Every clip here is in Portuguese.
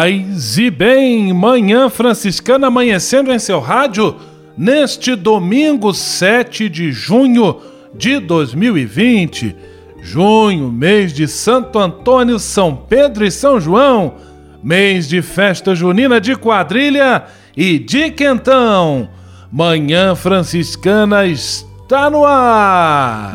Paz e bem, Manhã Franciscana amanhecendo em seu rádio neste domingo 7 de junho de 2020. Junho, mês de Santo Antônio, São Pedro e São João, mês de festa junina de quadrilha e de quentão. Manhã Franciscana está no ar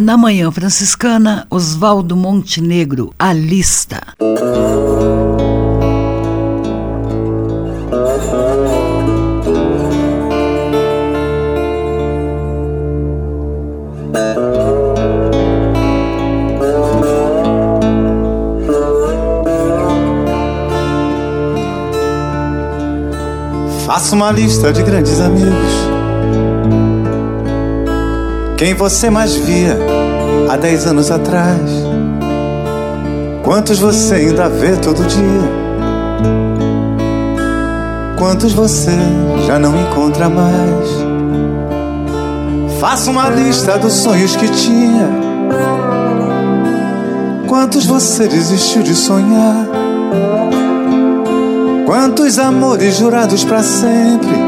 Na Manhã Franciscana, Oswaldo Montenegro, A Lista. Faça uma lista de grandes amigos quem você mais via há dez anos atrás? Quantos você ainda vê todo dia? Quantos você já não encontra mais? Faça uma lista dos sonhos que tinha. Quantos você desistiu de sonhar? Quantos amores jurados para sempre?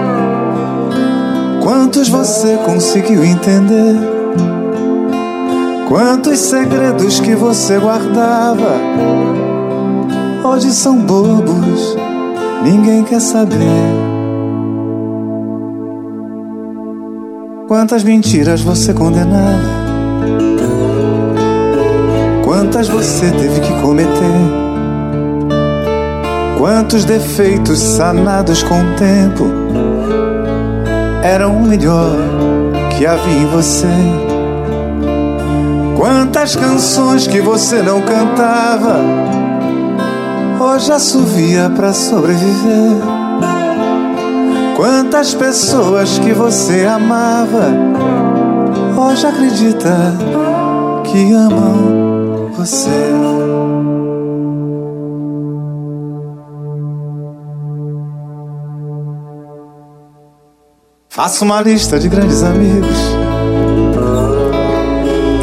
Quantos você conseguiu entender? Quantos segredos que você guardava hoje são bobos, ninguém quer saber. Quantas mentiras você condenava? Quantas você teve que cometer? Quantos defeitos sanados com o tempo? Eram o melhor que havia em você. Quantas canções que você não cantava, hoje assovia para sobreviver. Quantas pessoas que você amava, hoje acredita que amam você. Faça uma lista de grandes amigos.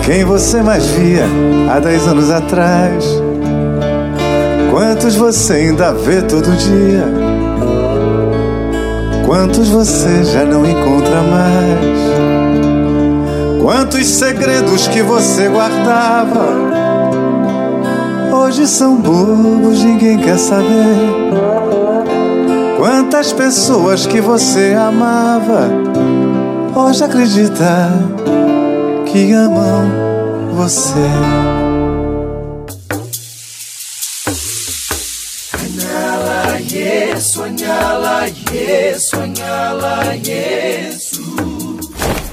Quem você mais via há dez anos atrás? Quantos você ainda vê todo dia? Quantos você já não encontra mais? Quantos segredos que você guardava hoje são bobos, ninguém quer saber. Quantas pessoas que você amava hoje acredita que amam você. Sonhá-la, yes, sonhá-la, yes, sonhá-la, yes.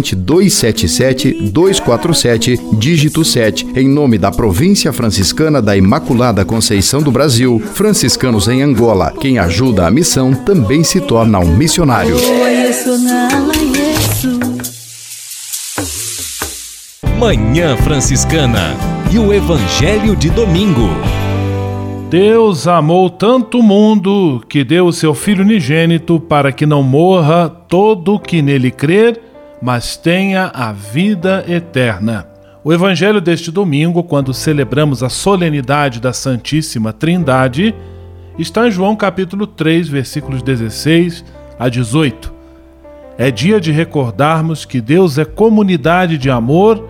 277 247, dígito 7, em nome da Província Franciscana da Imaculada Conceição do Brasil, franciscanos em Angola. Quem ajuda a missão também se torna um missionário. Manhã Franciscana e o Evangelho de Domingo. Deus amou tanto o mundo que deu o seu Filho unigênito para que não morra todo que nele crer mas tenha a vida eterna. O evangelho deste domingo, quando celebramos a solenidade da Santíssima Trindade, está em João capítulo 3, versículos 16 a 18. É dia de recordarmos que Deus é comunidade de amor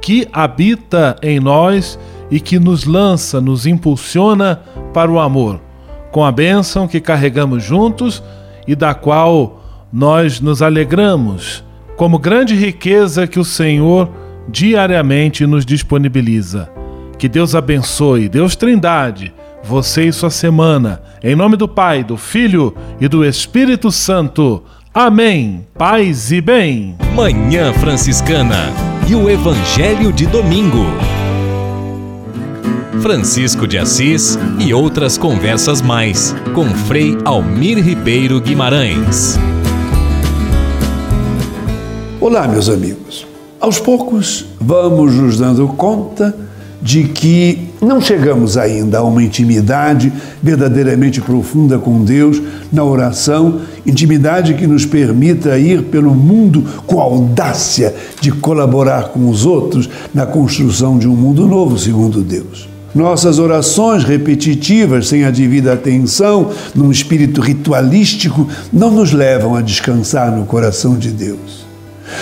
que habita em nós e que nos lança, nos impulsiona para o amor, com a bênção que carregamos juntos e da qual nós nos alegramos como grande riqueza que o Senhor diariamente nos disponibiliza. Que Deus abençoe, Deus Trindade, você e sua semana. Em nome do Pai, do Filho e do Espírito Santo. Amém. Paz e bem. Manhã Franciscana e o Evangelho de Domingo. Francisco de Assis e outras conversas mais com Frei Almir Ribeiro Guimarães. Olá, meus amigos. Aos poucos vamos nos dando conta de que não chegamos ainda a uma intimidade verdadeiramente profunda com Deus na oração, intimidade que nos permita ir pelo mundo com audácia de colaborar com os outros na construção de um mundo novo segundo Deus. Nossas orações repetitivas, sem a devida atenção, num espírito ritualístico, não nos levam a descansar no coração de Deus.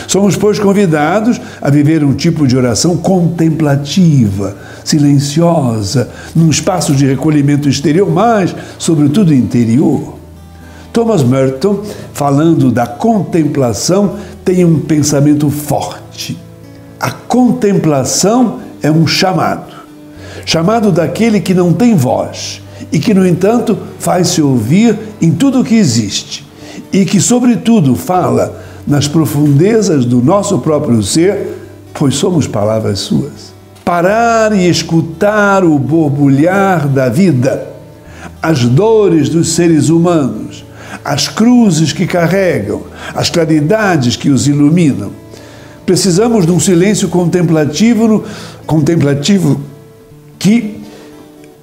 Somos, pois, convidados a viver um tipo de oração contemplativa, silenciosa, num espaço de recolhimento exterior, mas, sobretudo, interior. Thomas Merton, falando da contemplação, tem um pensamento forte. A contemplação é um chamado chamado daquele que não tem voz e que, no entanto, faz-se ouvir em tudo o que existe e que, sobretudo, fala nas profundezas do nosso próprio ser, pois somos palavras suas. Parar e escutar o borbulhar da vida, as dores dos seres humanos, as cruzes que carregam, as claridades que os iluminam. Precisamos de um silêncio contemplativo, contemplativo que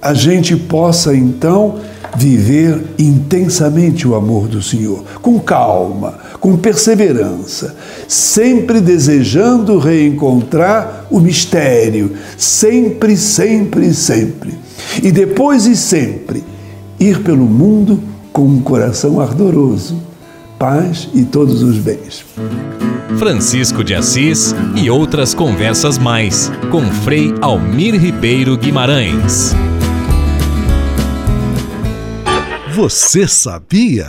a gente possa então viver intensamente o amor do Senhor, com calma, com perseverança, sempre desejando reencontrar o mistério, sempre, sempre, sempre. E depois e sempre ir pelo mundo com um coração ardoroso, paz e todos os bens. Francisco de Assis e outras conversas mais com Frei Almir Ribeiro Guimarães. Você sabia?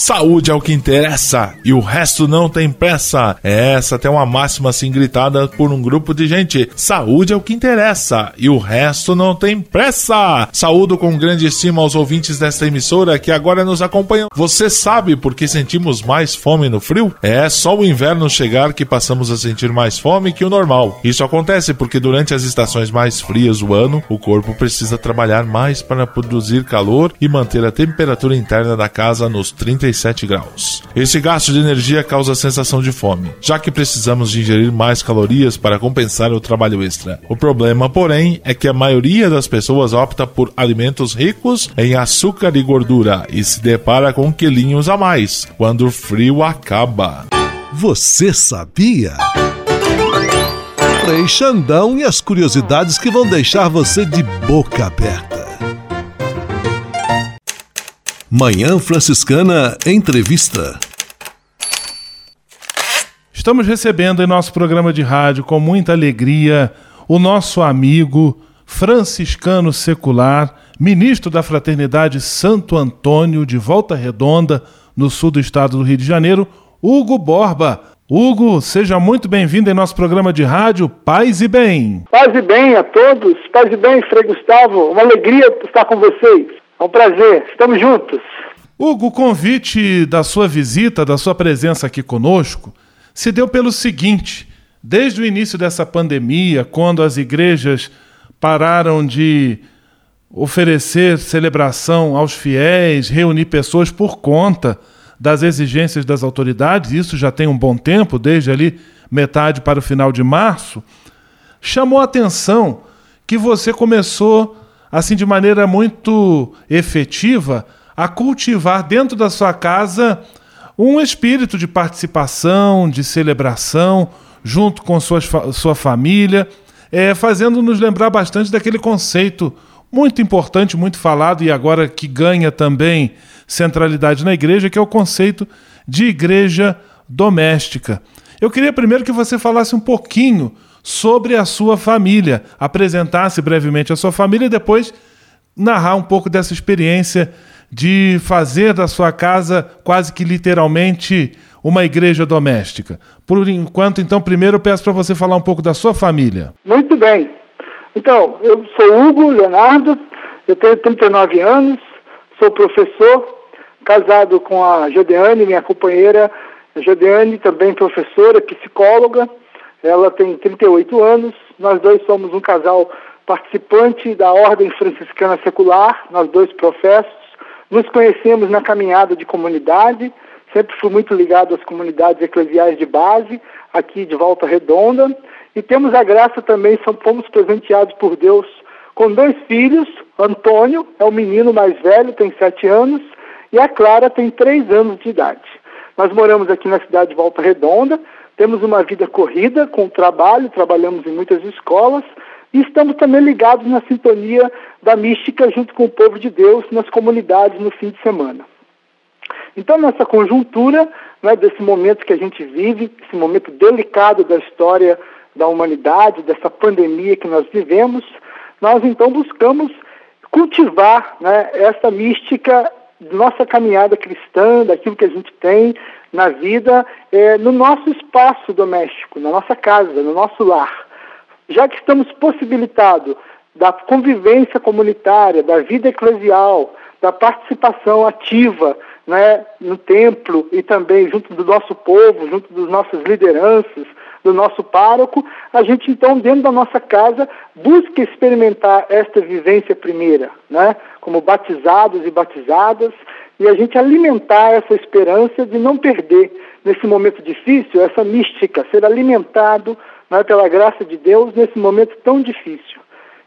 Saúde é o que interessa e o resto não tem pressa. Essa tem uma máxima assim gritada por um grupo de gente. Saúde é o que interessa e o resto não tem pressa. Saúdo com grande estima aos ouvintes desta emissora que agora nos acompanham. Você sabe por que sentimos mais fome no frio? É só o inverno chegar que passamos a sentir mais fome que o normal. Isso acontece porque durante as estações mais frias do ano, o corpo precisa trabalhar mais para produzir calor e manter a temperatura interna da casa nos 30 37 graus. Esse gasto de energia causa a sensação de fome, já que precisamos de ingerir mais calorias para compensar o trabalho extra. O problema, porém, é que a maioria das pessoas opta por alimentos ricos em açúcar e gordura e se depara com quilinhos a mais quando o frio acaba. Você sabia? Frei Xandão e as curiosidades que vão deixar você de boca aberta. Manhã Franciscana Entrevista. Estamos recebendo em nosso programa de rádio com muita alegria o nosso amigo franciscano secular, ministro da Fraternidade Santo Antônio de Volta Redonda, no sul do estado do Rio de Janeiro, Hugo Borba. Hugo, seja muito bem-vindo em nosso programa de rádio Paz e Bem. Paz e bem a todos, paz e bem, Frei Gustavo, uma alegria estar com vocês. É um prazer, estamos juntos. Hugo, o convite da sua visita, da sua presença aqui conosco, se deu pelo seguinte: desde o início dessa pandemia, quando as igrejas pararam de oferecer celebração aos fiéis, reunir pessoas por conta das exigências das autoridades, isso já tem um bom tempo, desde ali metade para o final de março, chamou a atenção que você começou assim de maneira muito efetiva, a cultivar dentro da sua casa um espírito de participação, de celebração, junto com sua sua família, é, fazendo-nos lembrar bastante daquele conceito muito importante, muito falado e agora que ganha também centralidade na igreja, que é o conceito de igreja doméstica. Eu queria primeiro que você falasse um pouquinho sobre a sua família, apresentasse brevemente a sua família e depois narrar um pouco dessa experiência de fazer da sua casa quase que literalmente uma igreja doméstica. Por enquanto, então, primeiro eu peço para você falar um pouco da sua família. Muito bem. Então, eu sou Hugo Leonardo, eu tenho 39 anos, sou professor, casado com a Jodeane, minha companheira. A também professora, psicóloga, ela tem 38 anos, nós dois somos um casal participante da Ordem Franciscana Secular, nós dois professos. Nos conhecemos na caminhada de comunidade, sempre fui muito ligado às comunidades eclesiais de base, aqui de Volta Redonda. E temos a graça também, fomos presenteados por Deus com dois filhos. Antônio é o menino mais velho, tem sete anos, e a Clara tem três anos de idade. Nós moramos aqui na cidade de Volta Redonda, temos uma vida corrida com trabalho, trabalhamos em muitas escolas e estamos também ligados na sintonia da mística junto com o povo de Deus nas comunidades no fim de semana. Então, nessa conjuntura, né, desse momento que a gente vive, esse momento delicado da história da humanidade, dessa pandemia que nós vivemos, nós então buscamos cultivar né, essa mística nossa caminhada cristã, daquilo que a gente tem na vida, é, no nosso espaço doméstico, na nossa casa, no nosso lar. Já que estamos possibilitados da convivência comunitária, da vida eclesial, da participação ativa né, no templo e também junto do nosso povo, junto das nossas lideranças, do nosso pároco, a gente então, dentro da nossa casa, busca experimentar esta vivência primeira, né? como batizados e batizadas, e a gente alimentar essa esperança de não perder, nesse momento difícil, essa mística, ser alimentado né, pela graça de Deus nesse momento tão difícil.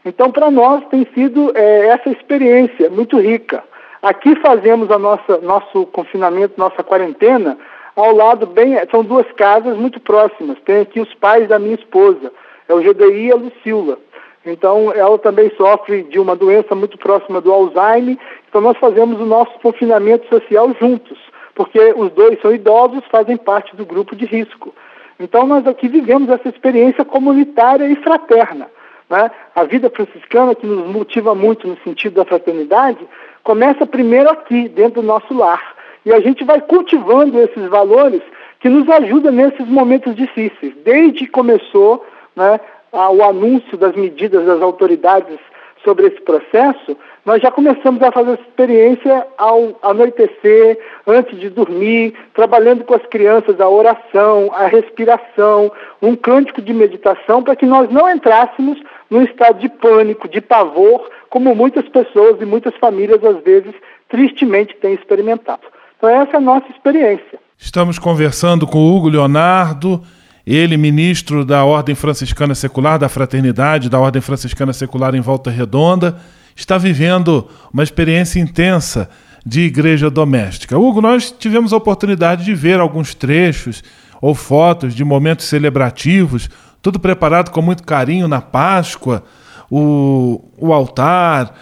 Então, para nós, tem sido é, essa experiência muito rica. Aqui fazemos a nossa nosso confinamento, nossa quarentena, ao lado bem, são duas casas muito próximas. Tem aqui os pais da minha esposa, é o GDI e a Lucila. Então, ela também sofre de uma doença muito próxima do Alzheimer. Então, nós fazemos o nosso confinamento social juntos, porque os dois são idosos, fazem parte do grupo de risco. Então, nós aqui vivemos essa experiência comunitária e fraterna. Né? A vida franciscana, que nos motiva muito no sentido da fraternidade, começa primeiro aqui, dentro do nosso lar. E a gente vai cultivando esses valores que nos ajudam nesses momentos difíceis. Desde que começou né, o anúncio das medidas das autoridades sobre esse processo, nós já começamos a fazer essa experiência ao anoitecer, antes de dormir, trabalhando com as crianças a oração, a respiração, um cântico de meditação, para que nós não entrássemos num estado de pânico, de pavor, como muitas pessoas e muitas famílias, às vezes, tristemente têm experimentado. Então, essa é a nossa experiência. Estamos conversando com o Hugo Leonardo ele, ministro da Ordem Franciscana Secular, da Fraternidade, da Ordem Franciscana Secular em Volta Redonda, está vivendo uma experiência intensa de igreja doméstica. Hugo, nós tivemos a oportunidade de ver alguns trechos ou fotos de momentos celebrativos, tudo preparado com muito carinho na Páscoa, o, o altar,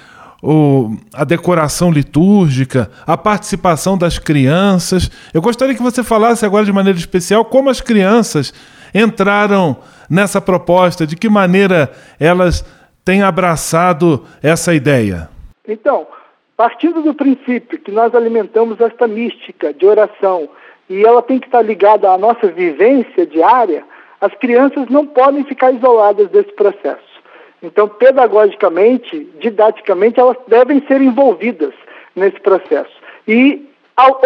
o, a decoração litúrgica, a participação das crianças. Eu gostaria que você falasse agora de maneira especial como as crianças entraram nessa proposta, de que maneira elas têm abraçado essa ideia. Então, partindo do princípio que nós alimentamos esta mística de oração e ela tem que estar ligada à nossa vivência diária, as crianças não podem ficar isoladas desse processo. Então, pedagogicamente, didaticamente, elas devem ser envolvidas nesse processo. E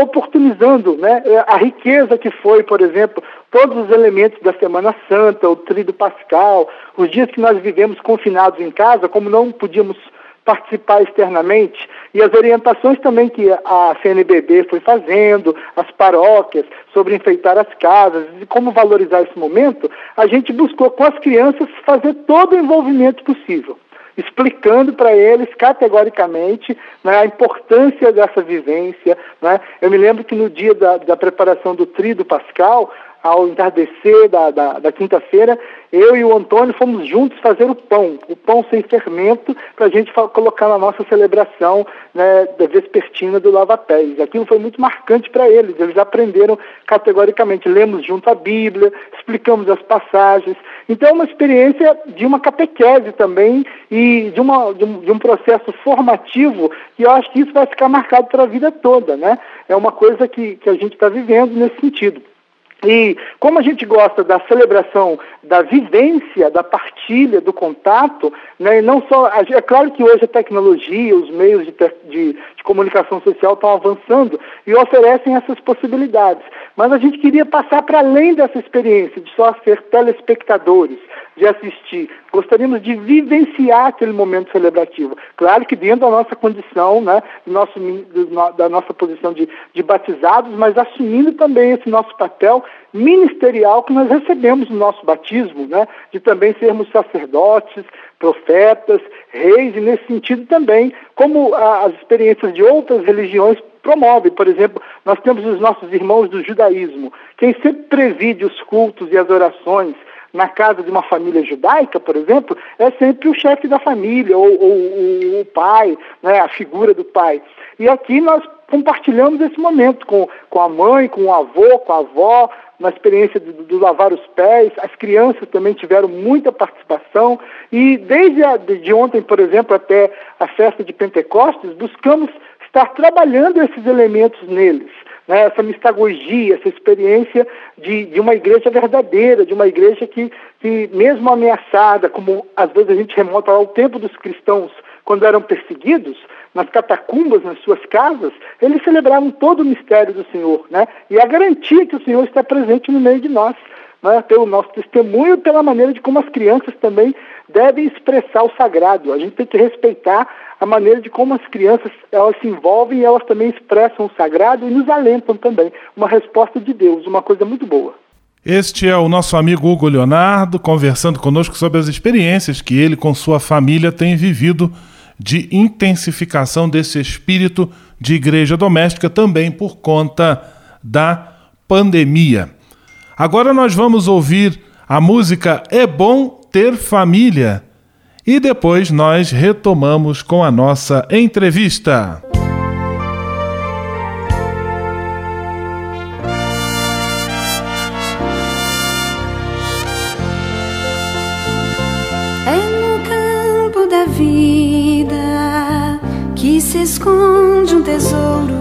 oportunizando né, a riqueza que foi, por exemplo, todos os elementos da Semana Santa, o Tríduo Pascal, os dias que nós vivemos confinados em casa, como não podíamos participar externamente, e as orientações também que a CNBB foi fazendo, as paróquias, sobre enfeitar as casas e como valorizar esse momento, a gente buscou com as crianças fazer todo o envolvimento possível explicando para eles categoricamente né, a importância dessa vivência. Né? Eu me lembro que no dia da, da preparação do Tríduo Pascal, ao entardecer da, da, da quinta-feira, eu e o Antônio fomos juntos fazer o pão, o pão sem fermento, para a gente colocar na nossa celebração né, da vespertina do Lava Pés. Aquilo foi muito marcante para eles, eles aprenderam categoricamente, lemos junto a Bíblia, explicamos as passagens. Então é uma experiência de uma catequese também e de, uma, de, um, de um processo formativo e eu acho que isso vai ficar marcado para a vida toda, né? É uma coisa que, que a gente está vivendo nesse sentido. E como a gente gosta da celebração, da vivência, da partilha, do contato, né, não só. É claro que hoje a tecnologia, os meios de, de comunicação social estão avançando e oferecem essas possibilidades. Mas a gente queria passar para além dessa experiência de só ser telespectadores, de assistir. Gostaríamos de vivenciar aquele momento celebrativo. Claro que dentro da nossa condição, né, do nosso, do, da nossa posição de, de batizados, mas assumindo também esse nosso papel ministerial que nós recebemos no nosso batismo, né, de também sermos sacerdotes, profetas, reis, e nesse sentido também, como as experiências de outras religiões promovem. Por exemplo, nós temos os nossos irmãos do judaísmo, quem sempre preside os cultos e as orações na casa de uma família judaica, por exemplo, é sempre o chefe da família, ou, ou, ou o pai, né, a figura do pai. E aqui nós compartilhamos esse momento com, com a mãe, com o avô, com a avó, na experiência do, lavar os pés. As crianças também tiveram muita participação. E desde a, de ontem, por exemplo, até a festa de Pentecostes, buscamos estar trabalhando esses elementos neles né, essa mistagogia, essa experiência de, de uma igreja verdadeira, de uma igreja que, que, mesmo ameaçada, como às vezes a gente remonta ao tempo dos cristãos, quando eram perseguidos, nas catacumbas, nas suas casas, eles celebravam todo o mistério do Senhor, né? E a garantia que o Senhor está presente no meio de nós, né? pelo nosso testemunho pela maneira de como as crianças também devem expressar o sagrado. A gente tem que respeitar a maneira de como as crianças elas se envolvem e elas também expressam o sagrado e nos alentam também. Uma resposta de Deus, uma coisa muito boa. Este é o nosso amigo Hugo Leonardo conversando conosco sobre as experiências que ele com sua família tem vivido de intensificação desse espírito de igreja doméstica também por conta da pandemia. Agora nós vamos ouvir a música É Bom Ter Família e depois nós retomamos com a nossa entrevista. Esconde um tesouro.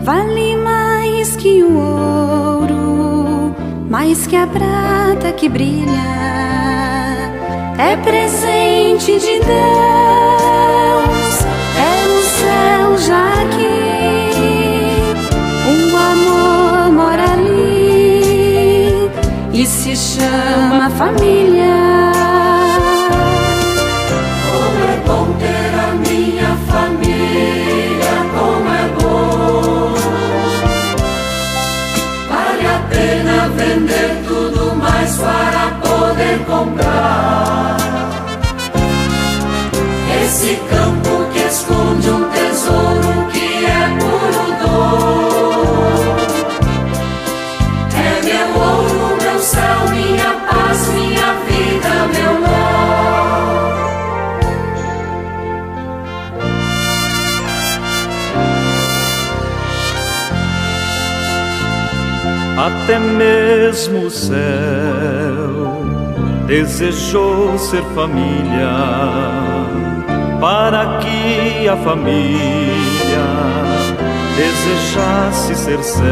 vale mais que o ouro, mais que a prata que brilha. É presente de Deus, é no céu já aqui. O amor mora ali e se chama família. Comprar esse campo que esconde um tesouro que é puro dor. É meu ouro, meu céu, minha paz, minha vida, meu lar. Até mesmo o céu desejou ser família, para que a família desejasse ser céu.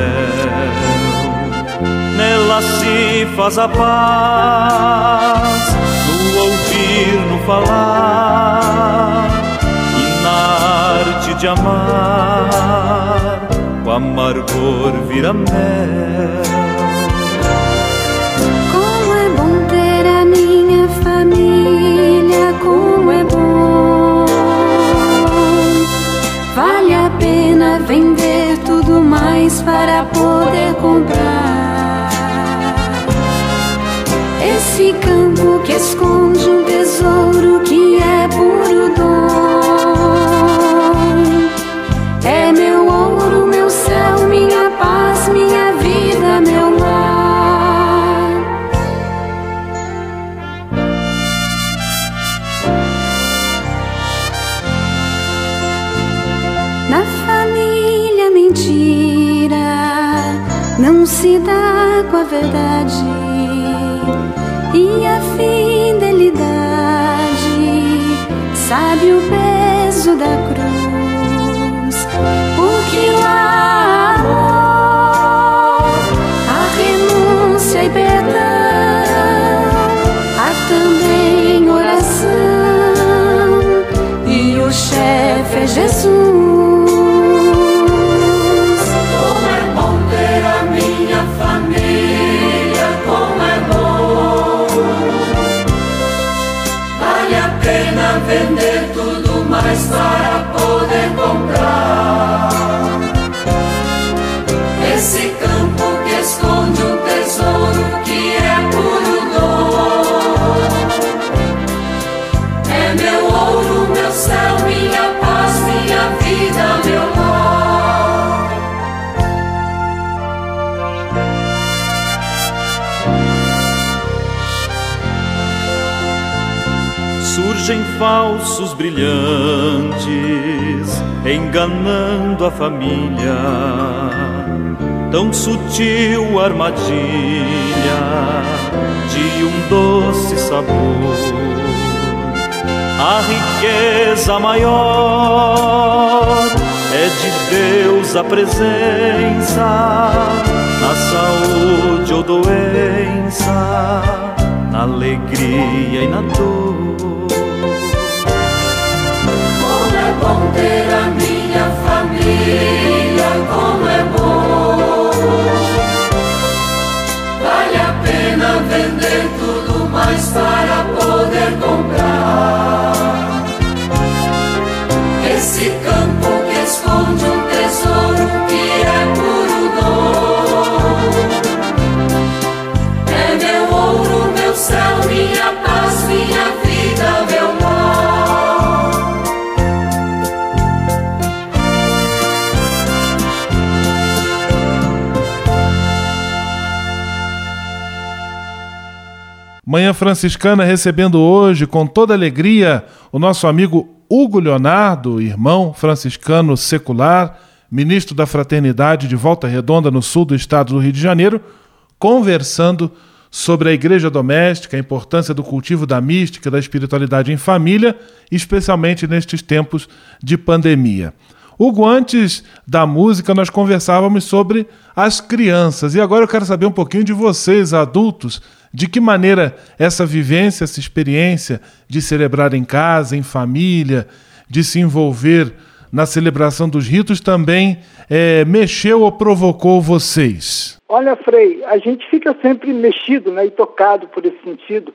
Nela se faz a paz, no ouvir, no falar, e na arte de amar, o amargor vira mel. Mais para poder comprar. Esse campo que esconde um tesouro que verdade e a fidelidade sabe o peso da cruz, porque lá amor, a renúncia e perdão, há também oração e o chefe é Jesus. Enganando a família. Tão sutil armadilha de um doce sabor. A riqueza maior é de Deus a presença, na saúde ou doença, na alegria e na dor bom ter a minha família, como é bom. Vale a pena vender tudo mais para poder comprar esse campo Manhã Franciscana recebendo hoje com toda alegria o nosso amigo Hugo Leonardo, irmão franciscano secular, ministro da Fraternidade de Volta Redonda no sul do estado do Rio de Janeiro, conversando sobre a igreja doméstica, a importância do cultivo da mística, da espiritualidade em família, especialmente nestes tempos de pandemia. Hugo, antes da música, nós conversávamos sobre as crianças. E agora eu quero saber um pouquinho de vocês, adultos, de que maneira essa vivência, essa experiência de celebrar em casa, em família, de se envolver na celebração dos ritos também é, mexeu ou provocou vocês? Olha, Frei, a gente fica sempre mexido né, e tocado por esse sentido.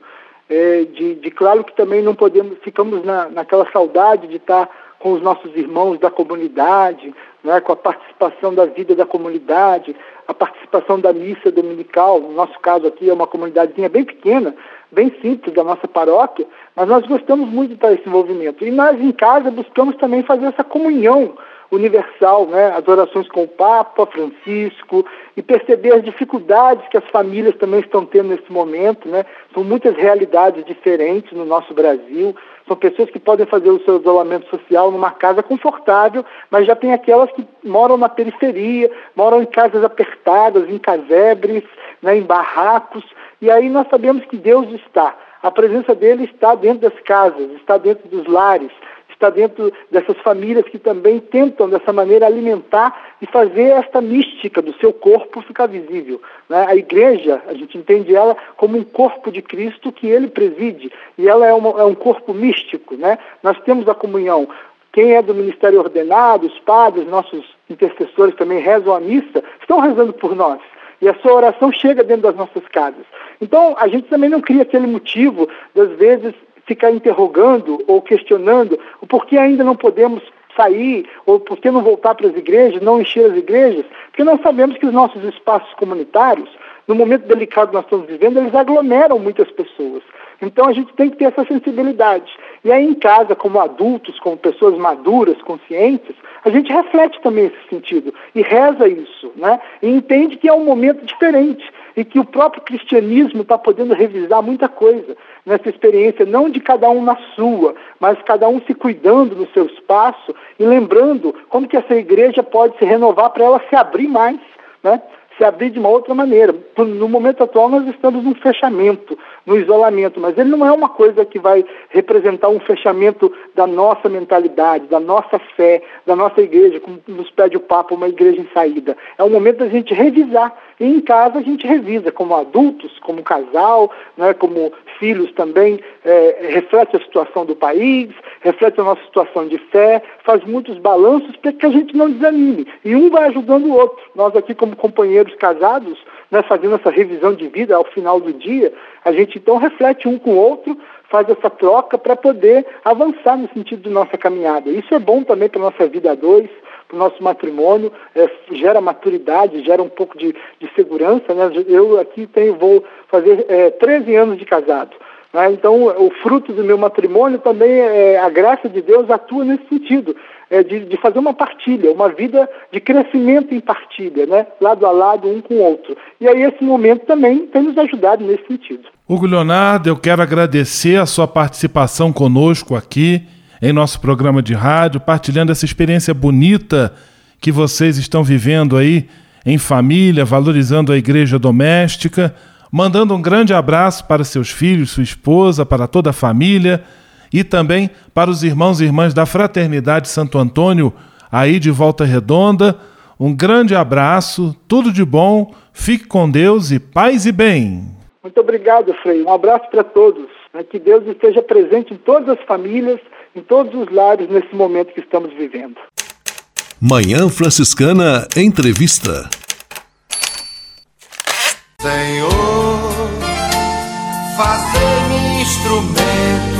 É, de, de, claro que também não podemos, ficamos na, naquela saudade de estar com os nossos irmãos da comunidade, né, com a participação da vida da comunidade, a participação da missa dominical. No nosso caso aqui é uma comunidadezinha bem pequena, bem simples da nossa paróquia, mas nós gostamos muito de estar nesse envolvimento. E nós em casa buscamos também fazer essa comunhão universal, né? as orações com o Papa Francisco e perceber as dificuldades que as famílias também estão tendo nesse momento. Né? São muitas realidades diferentes no nosso Brasil. São pessoas que podem fazer o seu isolamento social numa casa confortável, mas já tem aquelas que moram na periferia, moram em casas apertadas, em casebres, né, em barracos. E aí nós sabemos que Deus está. A presença dele está dentro das casas, está dentro dos lares, está dentro dessas famílias que também tentam, dessa maneira, alimentar e fazer esta mística do seu corpo ficar visível. Né? A igreja, a gente entende ela como um corpo de Cristo que ele preside, e ela é, uma, é um corpo místico. Né? Nós temos a comunhão. Quem é do ministério ordenado, os padres, nossos intercessores também rezam a missa, estão rezando por nós. E a sua oração chega dentro das nossas casas. Então, a gente também não cria aquele motivo, das vezes, ficar interrogando ou questionando o porquê ainda não podemos sair, ou por que não voltar para as igrejas, não encher as igrejas, porque nós sabemos que os nossos espaços comunitários, no momento delicado que nós estamos vivendo, eles aglomeram muitas pessoas. Então a gente tem que ter essa sensibilidade. E aí em casa, como adultos, como pessoas maduras, conscientes, a gente reflete também esse sentido e reza isso, né? E entende que é um momento diferente e que o próprio cristianismo está podendo revisar muita coisa nessa experiência, não de cada um na sua, mas cada um se cuidando no seu espaço e lembrando como que essa igreja pode se renovar para ela se abrir mais, né? Se abrir de uma outra maneira. No momento atual, nós estamos num fechamento, no isolamento, mas ele não é uma coisa que vai representar um fechamento da nossa mentalidade, da nossa fé, da nossa igreja, como nos pede o Papa, uma igreja em saída. É o momento da gente revisar. E em casa a gente revisa, como adultos, como casal, né, como filhos também, é, reflete a situação do país, reflete a nossa situação de fé, faz muitos balanços para que a gente não desanime. E um vai ajudando o outro. Nós aqui, como companheiros casados, né, fazendo essa revisão de vida ao final do dia, a gente então reflete um com o outro, faz essa troca para poder avançar no sentido de nossa caminhada. Isso é bom também para a nossa vida a dois, para o nosso matrimônio, é, gera maturidade, gera um pouco de, de segurança. Né? Eu aqui tenho, vou fazer é, 13 anos de casado. Né? Então, o fruto do meu matrimônio também, é, a graça de Deus atua nesse sentido, é, de, de, fazer uma partilha, uma vida de crescimento em partilha, né? lado a lado, um com o outro. E aí, esse momento também tem nos ajudado nesse sentido. Hugo Leonardo, eu quero agradecer a sua participação conosco aqui em nosso programa de rádio, partilhando essa experiência bonita que vocês estão vivendo aí em família, valorizando a igreja doméstica mandando um grande abraço para seus filhos, sua esposa, para toda a família e também para os irmãos e irmãs da Fraternidade Santo Antônio, aí de Volta Redonda. Um grande abraço, tudo de bom, fique com Deus e paz e bem. Muito obrigado, Frei. Um abraço para todos. Né? Que Deus esteja presente em todas as famílias, em todos os lares nesse momento que estamos vivendo. Manhã Franciscana Entrevista. Senhor, fazer-me instrumento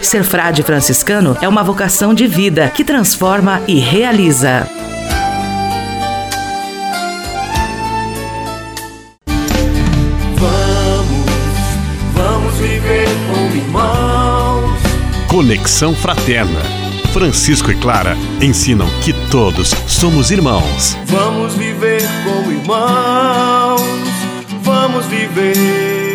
Ser frade franciscano é uma vocação de vida que transforma e realiza. Vamos, vamos viver como irmãos. Conexão Fraterna. Francisco e Clara ensinam que todos, somos irmãos. Vamos viver como irmãos, vamos viver.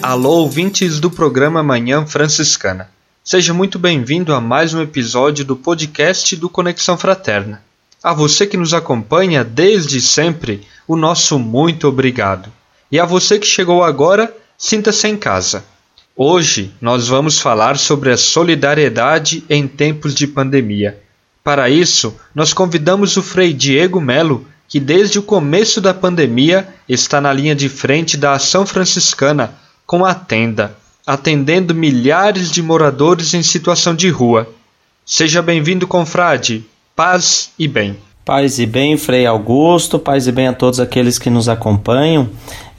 Alô, ouvintes do programa Manhã Franciscana. Seja muito bem-vindo a mais um episódio do podcast do Conexão Fraterna. A você que nos acompanha desde sempre, o nosso muito obrigado. E a você que chegou agora, sinta-se em casa. Hoje nós vamos falar sobre a solidariedade em tempos de pandemia. Para isso, nós convidamos o Frei Diego Melo, que desde o começo da pandemia está na linha de frente da ação franciscana com a tenda, atendendo milhares de moradores em situação de rua. Seja bem-vindo, confrade. Paz e bem. Paz e bem, Frei Augusto, paz e bem a todos aqueles que nos acompanham.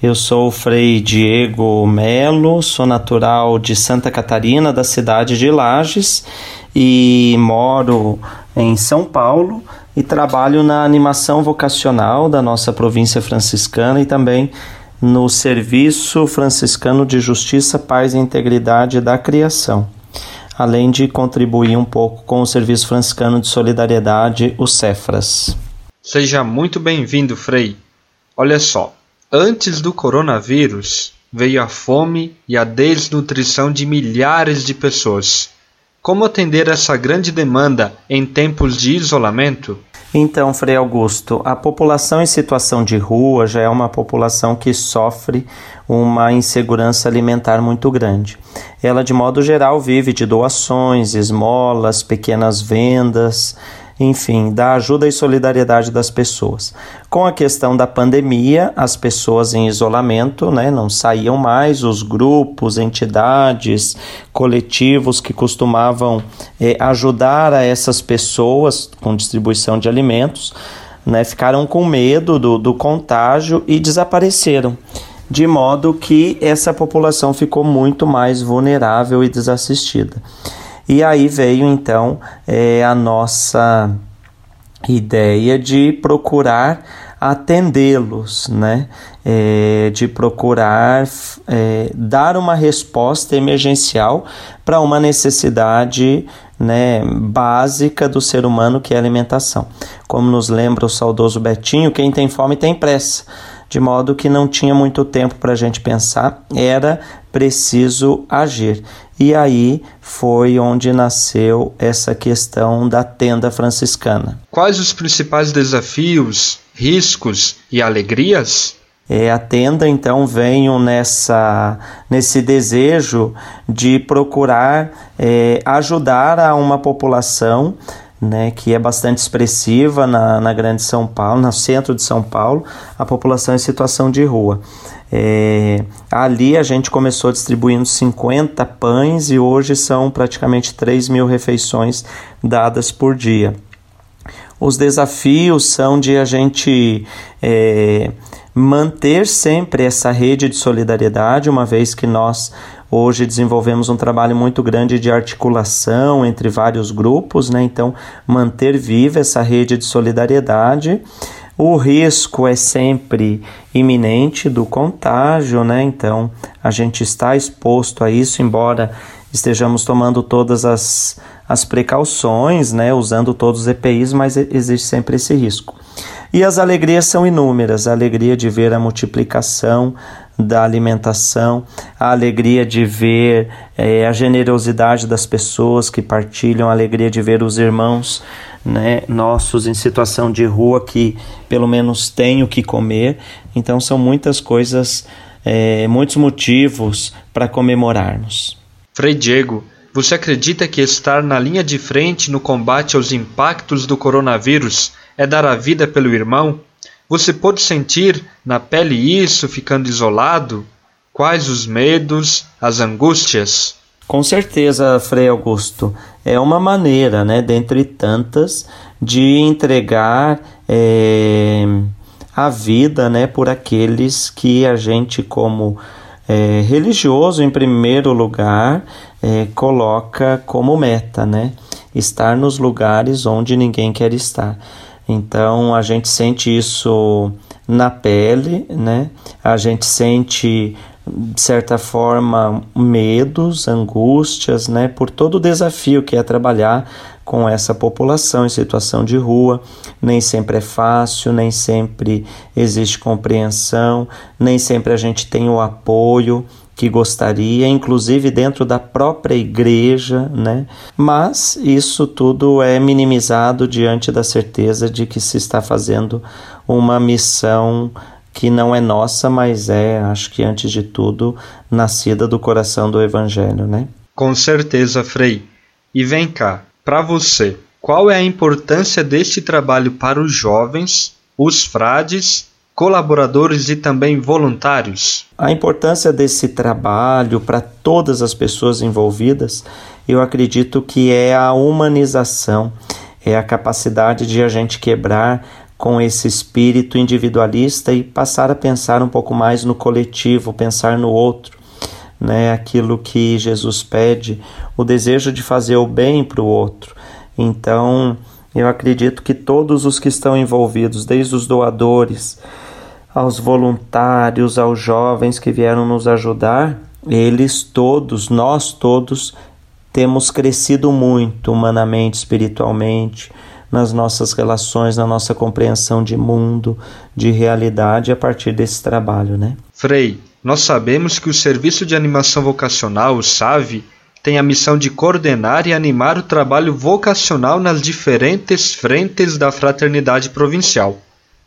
Eu sou o Frei Diego Melo, sou natural de Santa Catarina, da cidade de Lages, e moro em São Paulo e trabalho na animação vocacional da nossa província franciscana e também no Serviço Franciscano de Justiça, Paz e Integridade da Criação, além de contribuir um pouco com o Serviço Franciscano de Solidariedade, o Cefras. Seja muito bem-vindo, Frei. Olha só, Antes do coronavírus, veio a fome e a desnutrição de milhares de pessoas. Como atender essa grande demanda em tempos de isolamento? Então, Frei Augusto, a população em situação de rua já é uma população que sofre uma insegurança alimentar muito grande. Ela, de modo geral, vive de doações, esmolas, pequenas vendas enfim, da ajuda e solidariedade das pessoas. Com a questão da pandemia, as pessoas em isolamento né, não saíam mais, os grupos, entidades, coletivos que costumavam eh, ajudar a essas pessoas com distribuição de alimentos né, ficaram com medo do, do contágio e desapareceram de modo que essa população ficou muito mais vulnerável e desassistida. E aí veio então é, a nossa ideia de procurar atendê-los, né? É, de procurar é, dar uma resposta emergencial para uma necessidade né, básica do ser humano que é a alimentação. Como nos lembra o saudoso Betinho, quem tem fome tem pressa de modo que não tinha muito tempo para a gente pensar, era preciso agir. E aí foi onde nasceu essa questão da tenda franciscana. Quais os principais desafios, riscos e alegrias? É, a tenda então veio nessa, nesse desejo de procurar é, ajudar a uma população né, que é bastante expressiva na, na Grande São Paulo, no centro de São Paulo, a população em situação de rua. É, ali a gente começou distribuindo 50 pães e hoje são praticamente 3 mil refeições dadas por dia. Os desafios são de a gente é, manter sempre essa rede de solidariedade, uma vez que nós Hoje desenvolvemos um trabalho muito grande de articulação entre vários grupos, né? Então, manter viva essa rede de solidariedade. O risco é sempre iminente do contágio, né? Então, a gente está exposto a isso, embora estejamos tomando todas as, as precauções, né? Usando todos os EPIs, mas existe sempre esse risco. E as alegrias são inúmeras: a alegria de ver a multiplicação da alimentação, a alegria de ver é, a generosidade das pessoas que partilham, a alegria de ver os irmãos né, nossos em situação de rua que pelo menos têm o que comer. Então são muitas coisas, é, muitos motivos para comemorarmos. Frei Diego, você acredita que estar na linha de frente no combate aos impactos do coronavírus é dar a vida pelo irmão? Você pode sentir na pele isso ficando isolado? Quais os medos, as angústias? Com certeza, Frei Augusto. É uma maneira, né, dentre tantas, de entregar é, a vida né, por aqueles que a gente, como é, religioso, em primeiro lugar, é, coloca como meta, né? Estar nos lugares onde ninguém quer estar. Então a gente sente isso na pele, né? A gente sente de certa forma, medos, angústias, né, por todo o desafio que é trabalhar com essa população em situação de rua. Nem sempre é fácil, nem sempre existe compreensão, nem sempre a gente tem o apoio que gostaria, inclusive dentro da própria igreja, né? Mas isso tudo é minimizado diante da certeza de que se está fazendo uma missão que não é nossa, mas é, acho que antes de tudo, nascida do coração do evangelho, né? Com certeza, Frei. E vem cá, para você, qual é a importância deste trabalho para os jovens, os frades colaboradores e também voluntários? A importância desse trabalho para todas as pessoas envolvidas, eu acredito que é a humanização, é a capacidade de a gente quebrar com esse espírito individualista e passar a pensar um pouco mais no coletivo, pensar no outro, né? Aquilo que Jesus pede, o desejo de fazer o bem para o outro. Então, eu acredito que todos os que estão envolvidos, desde os doadores, aos voluntários, aos jovens que vieram nos ajudar, eles todos, nós todos, temos crescido muito humanamente, espiritualmente, nas nossas relações, na nossa compreensão de mundo, de realidade a partir desse trabalho, né? Frei, nós sabemos que o Serviço de Animação Vocacional, o SAVE, tem a missão de coordenar e animar o trabalho vocacional nas diferentes frentes da fraternidade provincial.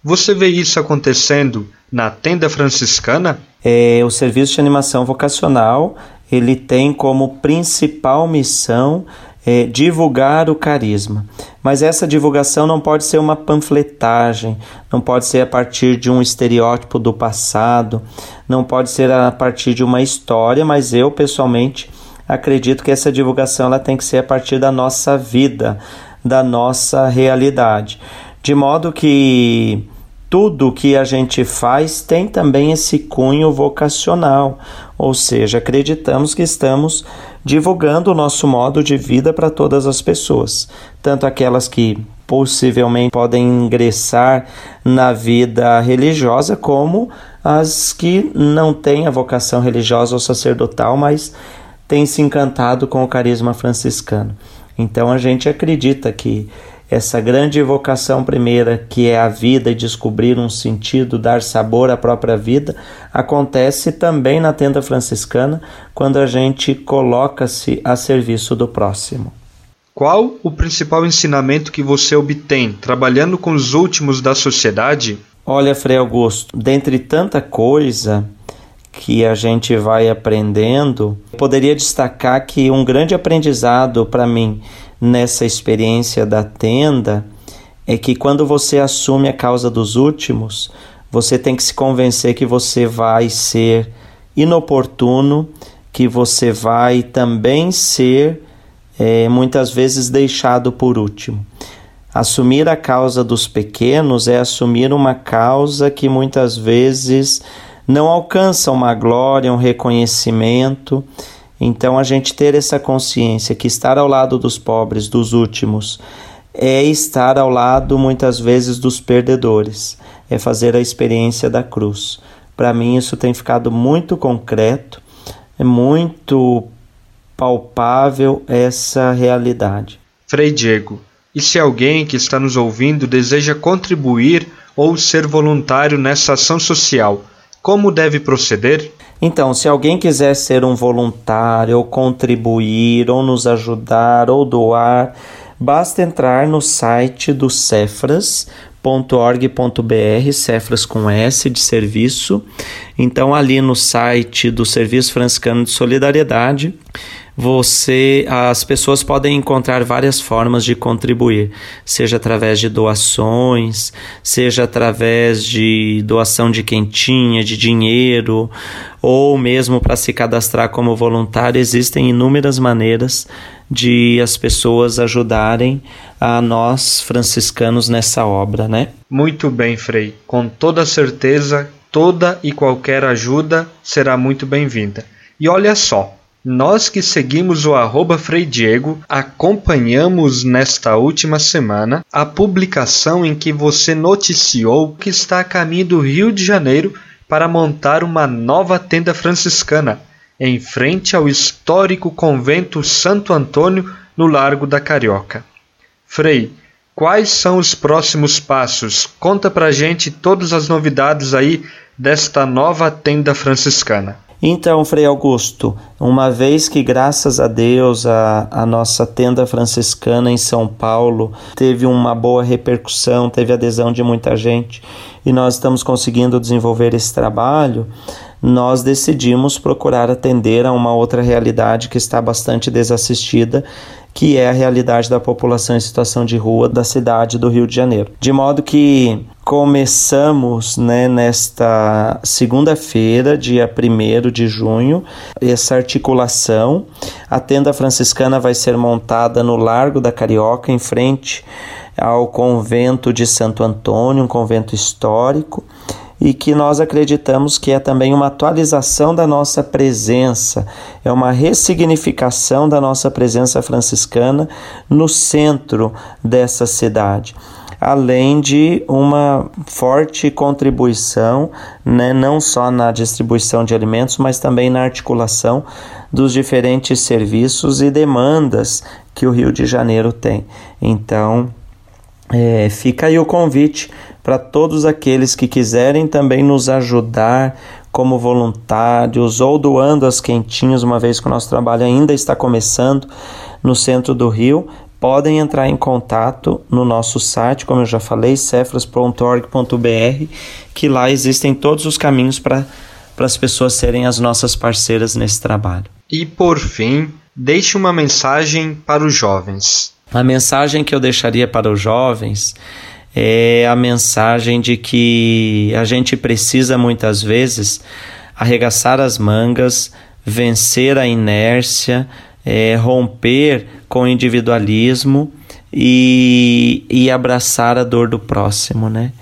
Você vê isso acontecendo na tenda franciscana? É, o serviço de animação vocacional ele tem como principal missão é, divulgar o carisma. Mas essa divulgação não pode ser uma panfletagem, não pode ser a partir de um estereótipo do passado, não pode ser a partir de uma história, mas eu pessoalmente acredito que essa divulgação ela tem que ser a partir da nossa vida, da nossa realidade. De modo que tudo que a gente faz tem também esse cunho vocacional, ou seja, acreditamos que estamos divulgando o nosso modo de vida para todas as pessoas, tanto aquelas que possivelmente podem ingressar na vida religiosa, como as que não têm a vocação religiosa ou sacerdotal, mas têm se encantado com o carisma franciscano. Então a gente acredita que essa grande vocação primeira, que é a vida e descobrir um sentido, dar sabor à própria vida, acontece também na tenda franciscana, quando a gente coloca-se a serviço do próximo. Qual o principal ensinamento que você obtém trabalhando com os últimos da sociedade? Olha, Frei Augusto, dentre tanta coisa que a gente vai aprendendo, poderia destacar que um grande aprendizado para mim nessa experiência da tenda é que quando você assume a causa dos últimos, você tem que se convencer que você vai ser inoportuno, que você vai também ser é, muitas vezes deixado por último. Assumir a causa dos pequenos é assumir uma causa que muitas vezes não alcança uma glória, um reconhecimento então, a gente ter essa consciência que estar ao lado dos pobres, dos últimos, é estar ao lado muitas vezes dos perdedores, é fazer a experiência da cruz. Para mim, isso tem ficado muito concreto, é muito palpável essa realidade. Frei Diego, e se alguém que está nos ouvindo deseja contribuir ou ser voluntário nessa ação social, como deve proceder? Então, se alguém quiser ser um voluntário, ou contribuir, ou nos ajudar, ou doar, basta entrar no site do cefras.org.br, Cefras com S de serviço. Então, ali no site do Serviço Franciscano de Solidariedade, você as pessoas podem encontrar várias formas de contribuir, seja através de doações, seja através de doação de quentinha, de dinheiro, ou mesmo para se cadastrar como voluntário, existem inúmeras maneiras de as pessoas ajudarem a nós franciscanos nessa obra, né? Muito bem, Frei. Com toda certeza, toda e qualquer ajuda será muito bem-vinda. E olha só, nós que seguimos o arroba Frei Diego acompanhamos nesta última semana a publicação em que você noticiou que está a caminho do Rio de Janeiro para montar uma nova tenda franciscana em frente ao histórico convento Santo Antônio no Largo da Carioca. Frei, quais são os próximos passos? Conta pra gente todas as novidades aí desta nova tenda franciscana. Então, Frei Augusto, uma vez que, graças a Deus, a, a nossa tenda franciscana em São Paulo teve uma boa repercussão, teve adesão de muita gente e nós estamos conseguindo desenvolver esse trabalho, nós decidimos procurar atender a uma outra realidade que está bastante desassistida que é a realidade da população em situação de rua da cidade do Rio de Janeiro. De modo que começamos né, nesta segunda-feira, dia 1 de junho, essa articulação. A tenda franciscana vai ser montada no Largo da Carioca, em frente ao convento de Santo Antônio, um convento histórico e que nós acreditamos que é também uma atualização da nossa presença, é uma ressignificação da nossa presença franciscana no centro dessa cidade além de uma forte contribuição, né, não só na distribuição de alimentos, mas também na articulação dos diferentes serviços e demandas que o Rio de Janeiro tem. Então, é, fica aí o convite para todos aqueles que quiserem também nos ajudar como voluntários ou doando as quentinhas, uma vez que o nosso trabalho ainda está começando no centro do Rio, podem entrar em contato no nosso site, como eu já falei, cefras.org.br, que lá existem todos os caminhos para as pessoas serem as nossas parceiras nesse trabalho. E por fim, deixe uma mensagem para os jovens. A mensagem que eu deixaria para os jovens é a mensagem de que a gente precisa muitas vezes arregaçar as mangas, vencer a inércia, é, romper com o individualismo e, e abraçar a dor do próximo, né?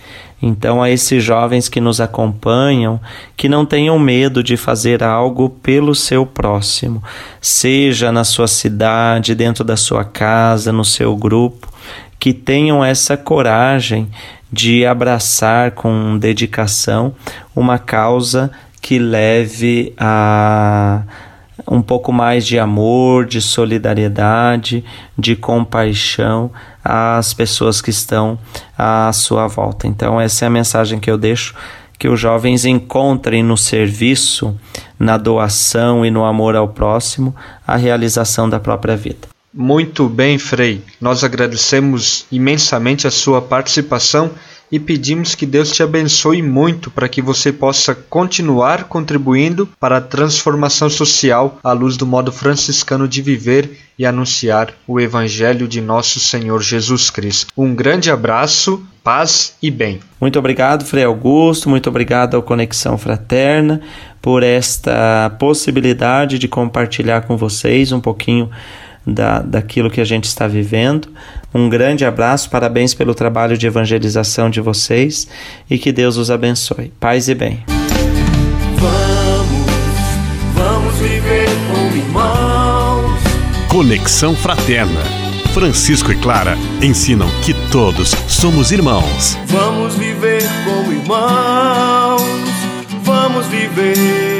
Então, a esses jovens que nos acompanham, que não tenham medo de fazer algo pelo seu próximo, seja na sua cidade, dentro da sua casa, no seu grupo, que tenham essa coragem de abraçar com dedicação uma causa que leve a um pouco mais de amor, de solidariedade, de compaixão às pessoas que estão à sua volta. Então, essa é a mensagem que eu deixo. Que os jovens encontrem no serviço, na doação e no amor ao próximo a realização da própria vida. Muito bem, Frei. Nós agradecemos imensamente a sua participação e pedimos que Deus te abençoe muito para que você possa continuar contribuindo para a transformação social à luz do modo franciscano de viver e anunciar o Evangelho de nosso Senhor Jesus Cristo. Um grande abraço, paz e bem. Muito obrigado, Frei Augusto, muito obrigado ao Conexão Fraterna por esta possibilidade de compartilhar com vocês um pouquinho da, daquilo que a gente está vivendo. Um grande abraço, parabéns pelo trabalho de evangelização de vocês e que Deus os abençoe. Paz e bem. Vamos, vamos viver como irmãos. Conexão Fraterna. Francisco e Clara ensinam que todos somos irmãos. Vamos viver como irmãos. Vamos viver.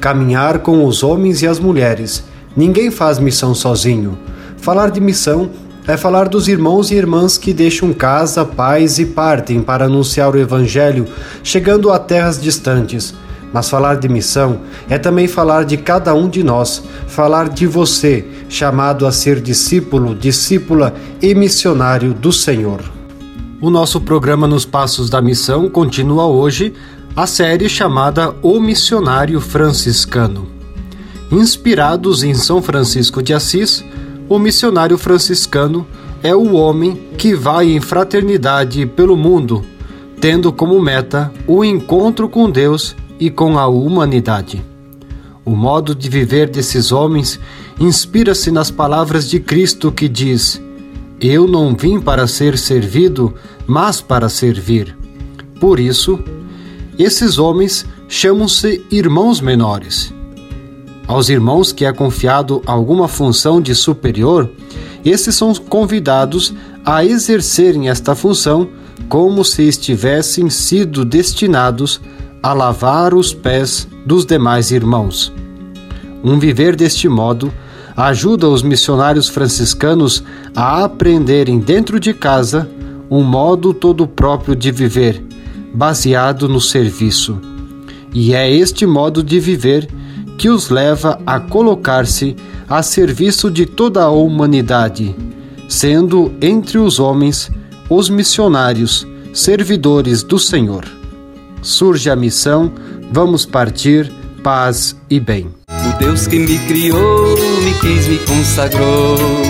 caminhar com os homens e as mulheres. Ninguém faz missão sozinho. Falar de missão é falar dos irmãos e irmãs que deixam casa, pais e partem para anunciar o Evangelho, chegando a terras distantes. Mas falar de missão é também falar de cada um de nós, falar de você, chamado a ser discípulo, discípula e missionário do Senhor. O nosso programa Nos Passos da Missão continua hoje a série chamada O Missionário Franciscano. Inspirados em São Francisco de Assis, o missionário franciscano é o homem que vai em fraternidade pelo mundo, tendo como meta o encontro com Deus e com a humanidade. O modo de viver desses homens inspira-se nas palavras de Cristo que diz: Eu não vim para ser servido, mas para servir. Por isso, esses homens chamam-se irmãos menores aos irmãos que é confiado alguma função de superior, esses são convidados a exercerem esta função como se estivessem sido destinados a lavar os pés dos demais irmãos. Um viver deste modo ajuda os missionários franciscanos a aprenderem dentro de casa um modo todo próprio de viver, baseado no serviço. E é este modo de viver que os leva a colocar-se a serviço de toda a humanidade, sendo entre os homens os missionários, servidores do Senhor. Surge a missão, vamos partir, paz e bem. O Deus que me criou, me quis, me consagrou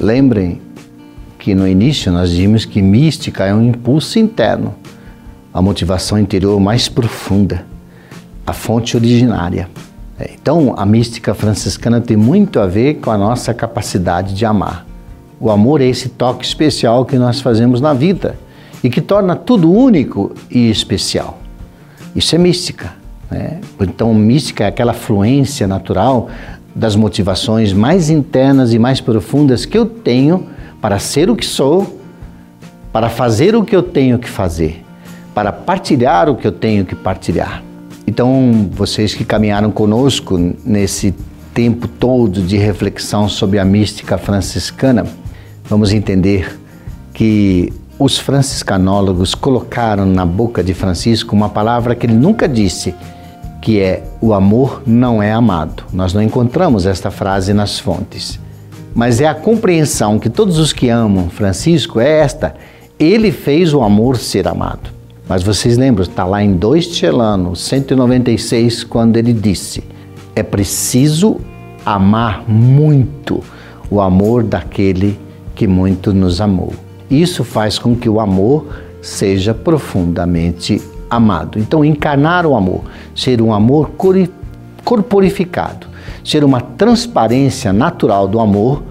Lembrem que no início nós vimos que mística é um impulso interno, a motivação interior mais profunda, a fonte originária. É, então, a mística franciscana tem muito a ver com a nossa capacidade de amar. O amor é esse toque especial que nós fazemos na vida e que torna tudo único e especial. Isso é mística. Né? Então, mística é aquela fluência natural das motivações mais internas e mais profundas que eu tenho para ser o que sou, para fazer o que eu tenho que fazer, para partilhar o que eu tenho que partilhar. Então, vocês que caminharam conosco nesse tempo todo de reflexão sobre a mística franciscana, vamos entender que os franciscanólogos colocaram na boca de Francisco uma palavra que ele nunca disse que é o amor não é amado. Nós não encontramos esta frase nas fontes. Mas é a compreensão que todos os que amam Francisco é esta: ele fez o amor ser amado. Mas vocês lembram, está lá em 2 Tchelano, 196, quando ele disse: é preciso amar muito o amor daquele que muito nos amou. Isso faz com que o amor seja profundamente amado. Então, encarnar o amor, ser um amor corporificado, ser uma transparência natural do amor,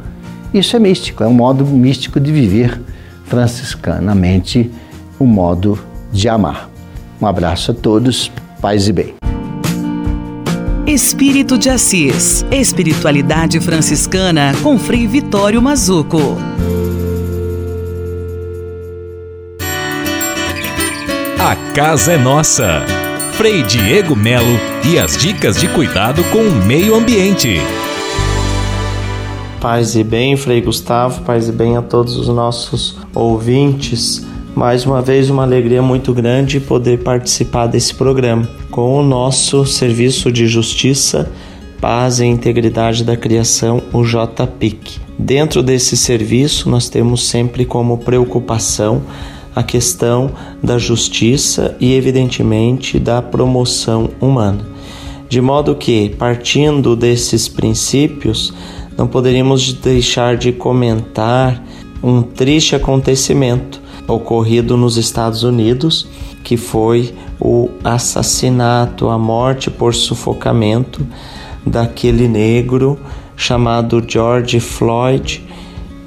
isso é místico, é um modo místico de viver franciscanamente, o um modo de amar. Um abraço a todos, paz e bem. Espírito de Assis, Espiritualidade Franciscana com Frei Vitório Mazuco. A casa é nossa. Frei Diego Melo e as dicas de cuidado com o meio ambiente. Paz e bem, Frei Gustavo, paz e bem a todos os nossos ouvintes. Mais uma vez, uma alegria muito grande poder participar desse programa com o nosso Serviço de Justiça, Paz e Integridade da Criação, o JPIC. Dentro desse serviço, nós temos sempre como preocupação a questão da justiça e, evidentemente, da promoção humana. De modo que, partindo desses princípios, não poderíamos deixar de comentar um triste acontecimento ocorrido nos Estados Unidos, que foi o assassinato, a morte por sufocamento daquele negro chamado George Floyd,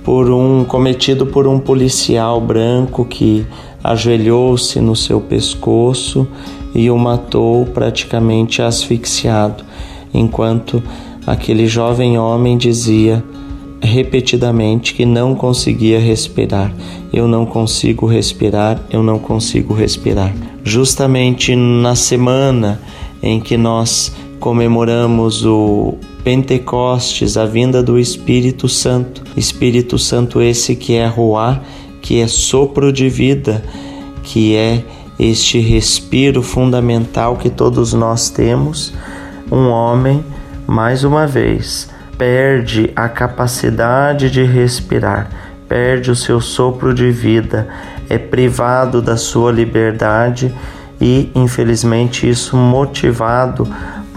por um cometido por um policial branco que ajoelhou-se no seu pescoço e o matou praticamente asfixiado, enquanto aquele jovem homem dizia repetidamente que não conseguia respirar. Eu não consigo respirar, eu não consigo respirar. Justamente na semana em que nós comemoramos o Pentecostes, a vinda do Espírito Santo. Espírito Santo esse que é Ruá, que é sopro de vida, que é este respiro fundamental que todos nós temos. Um homem, mais uma vez, perde a capacidade de respirar, perde o seu sopro de vida, é privado da sua liberdade e, infelizmente, isso motivado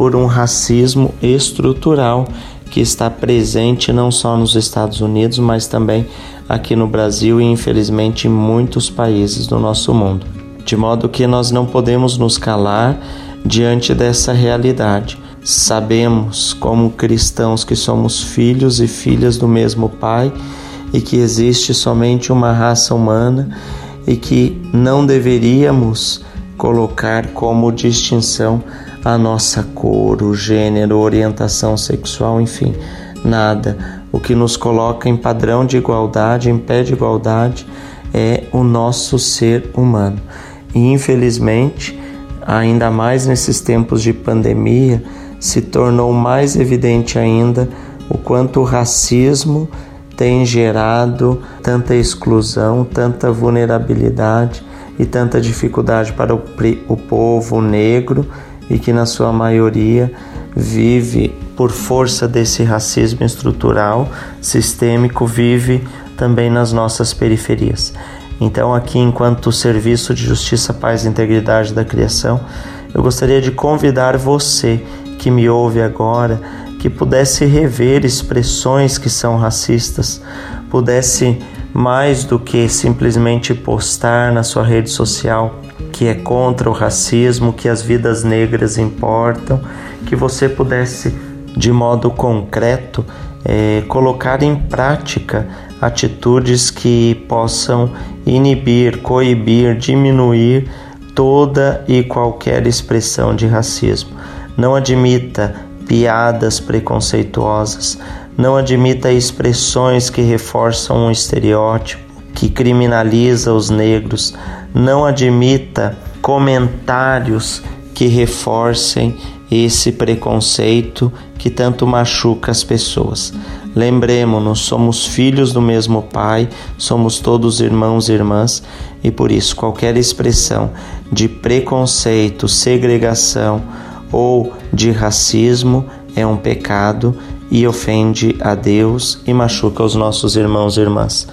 por um racismo estrutural que está presente não só nos Estados Unidos, mas também aqui no Brasil e infelizmente em muitos países do nosso mundo. De modo que nós não podemos nos calar diante dessa realidade. Sabemos, como cristãos, que somos filhos e filhas do mesmo Pai e que existe somente uma raça humana e que não deveríamos colocar como distinção a nossa cor, o gênero, orientação sexual, enfim, nada. O que nos coloca em padrão de igualdade, em pé de igualdade, é o nosso ser humano. E infelizmente, ainda mais nesses tempos de pandemia, se tornou mais evidente ainda o quanto o racismo tem gerado tanta exclusão, tanta vulnerabilidade e tanta dificuldade para o, o povo negro e que, na sua maioria, vive por força desse racismo estrutural, sistêmico, vive também nas nossas periferias. Então, aqui, enquanto Serviço de Justiça, Paz e Integridade da Criação, eu gostaria de convidar você que me ouve agora que pudesse rever expressões que são racistas, pudesse mais do que simplesmente postar na sua rede social que é contra o racismo, que as vidas negras importam, que você pudesse, de modo concreto, é, colocar em prática atitudes que possam inibir, coibir, diminuir toda e qualquer expressão de racismo. Não admita piadas preconceituosas, não admita expressões que reforçam um estereótipo, que criminaliza os negros, não admita comentários que reforcem esse preconceito que tanto machuca as pessoas. Lembremos-nos, somos filhos do mesmo Pai, somos todos irmãos e irmãs, e por isso qualquer expressão de preconceito, segregação ou de racismo é um pecado e ofende a Deus e machuca os nossos irmãos e irmãs.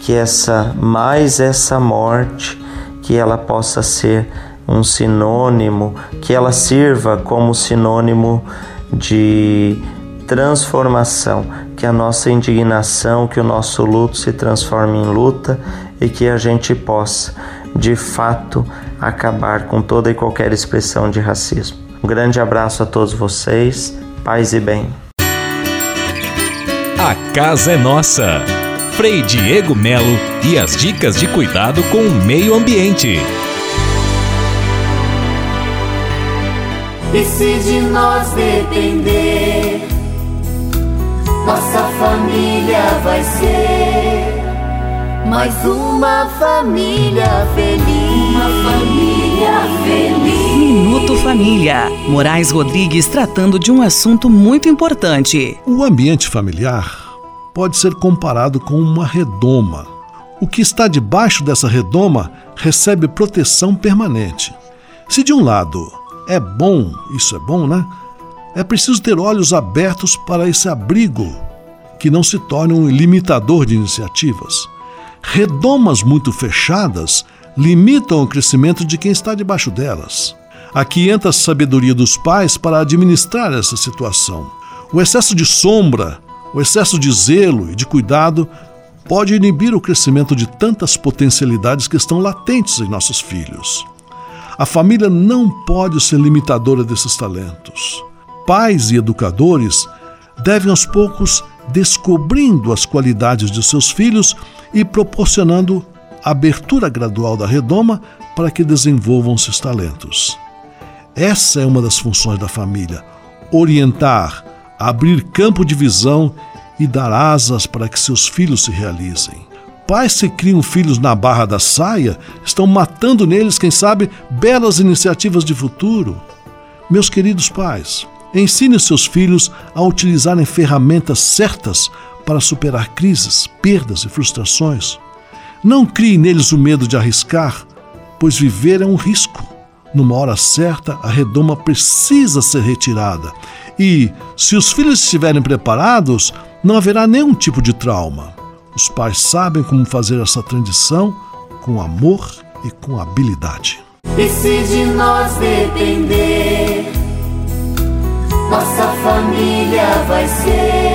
Que essa mais essa morte, que ela possa ser um sinônimo, que ela sirva como sinônimo de transformação, que a nossa indignação, que o nosso luto se transforme em luta e que a gente possa, de fato, acabar com toda e qualquer expressão de racismo. Um grande abraço a todos vocês, paz e bem. A casa é nossa. Frei Diego Melo e as dicas de cuidado com o meio ambiente. E se de nós depender, nossa família vai ser mais uma família feliz. Uma família. Minuto Família. Moraes Rodrigues tratando de um assunto muito importante. O ambiente familiar pode ser comparado com uma redoma. O que está debaixo dessa redoma recebe proteção permanente. Se de um lado é bom, isso é bom, né? É preciso ter olhos abertos para esse abrigo, que não se torne um limitador de iniciativas. Redomas muito fechadas limitam o crescimento de quem está debaixo delas. Aqui entra a sabedoria dos pais para administrar essa situação. O excesso de sombra, o excesso de zelo e de cuidado pode inibir o crescimento de tantas potencialidades que estão latentes em nossos filhos. A família não pode ser limitadora desses talentos. Pais e educadores devem aos poucos descobrindo as qualidades de seus filhos e proporcionando abertura gradual da redoma para que desenvolvam seus talentos. Essa é uma das funções da família: orientar, abrir campo de visão e dar asas para que seus filhos se realizem. Pais que criam filhos na barra da saia estão matando neles, quem sabe, belas iniciativas de futuro. Meus queridos pais, ensine seus filhos a utilizarem ferramentas certas para superar crises, perdas e frustrações. Não crie neles o medo de arriscar, pois viver é um risco. Numa hora certa, a redoma precisa ser retirada. E, se os filhos estiverem preparados, não haverá nenhum tipo de trauma. Os pais sabem como fazer essa transição com amor e com habilidade. E se de nós depender, nossa família vai ser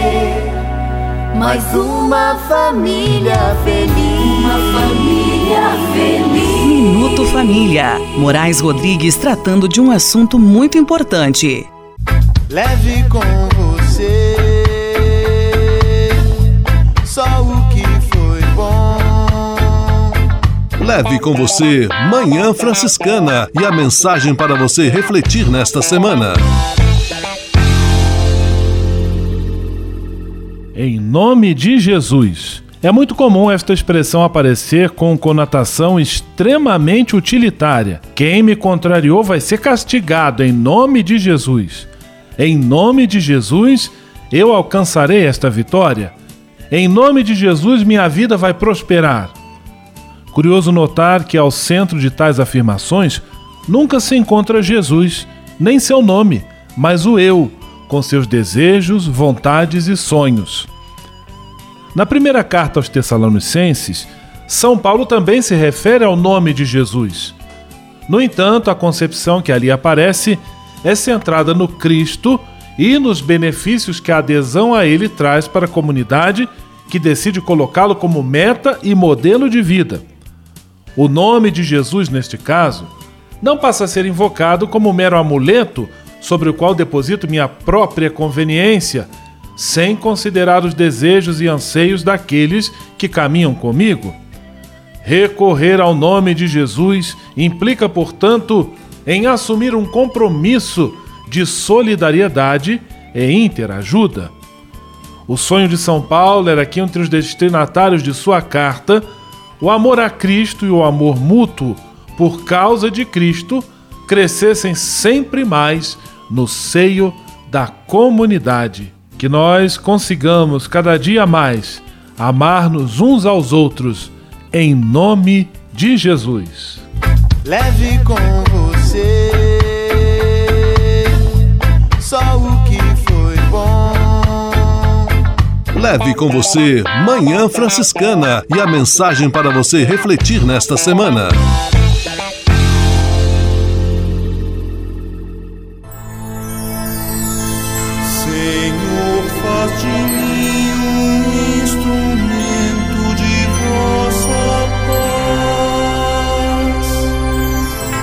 mais uma família feliz. Uma família feliz. Minuto Família. Moraes Rodrigues tratando de um assunto muito importante. Leve com você só o que foi bom. Leve com você Manhã Franciscana e a mensagem para você refletir nesta semana. Em nome de Jesus. É muito comum esta expressão aparecer com conotação extremamente utilitária. Quem me contrariou vai ser castigado em nome de Jesus. Em nome de Jesus, eu alcançarei esta vitória. Em nome de Jesus, minha vida vai prosperar. Curioso notar que ao centro de tais afirmações nunca se encontra Jesus, nem seu nome, mas o eu, com seus desejos, vontades e sonhos. Na primeira carta aos Tessalonicenses, São Paulo também se refere ao nome de Jesus. No entanto, a concepção que ali aparece é centrada no Cristo e nos benefícios que a adesão a ele traz para a comunidade que decide colocá-lo como meta e modelo de vida. O nome de Jesus, neste caso, não passa a ser invocado como mero amuleto sobre o qual deposito minha própria conveniência, sem considerar os desejos e anseios daqueles que caminham comigo. Recorrer ao nome de Jesus implica, portanto, em assumir um compromisso de solidariedade e interajuda. O sonho de São Paulo era que entre os destinatários de sua carta, o amor a Cristo e o amor mútuo por causa de Cristo crescessem sempre mais no seio da comunidade. Que nós consigamos cada dia mais amar-nos uns aos outros, em nome de Jesus. Leve com você só o que foi bom. Leve com você Manhã Franciscana e a mensagem para você refletir nesta semana.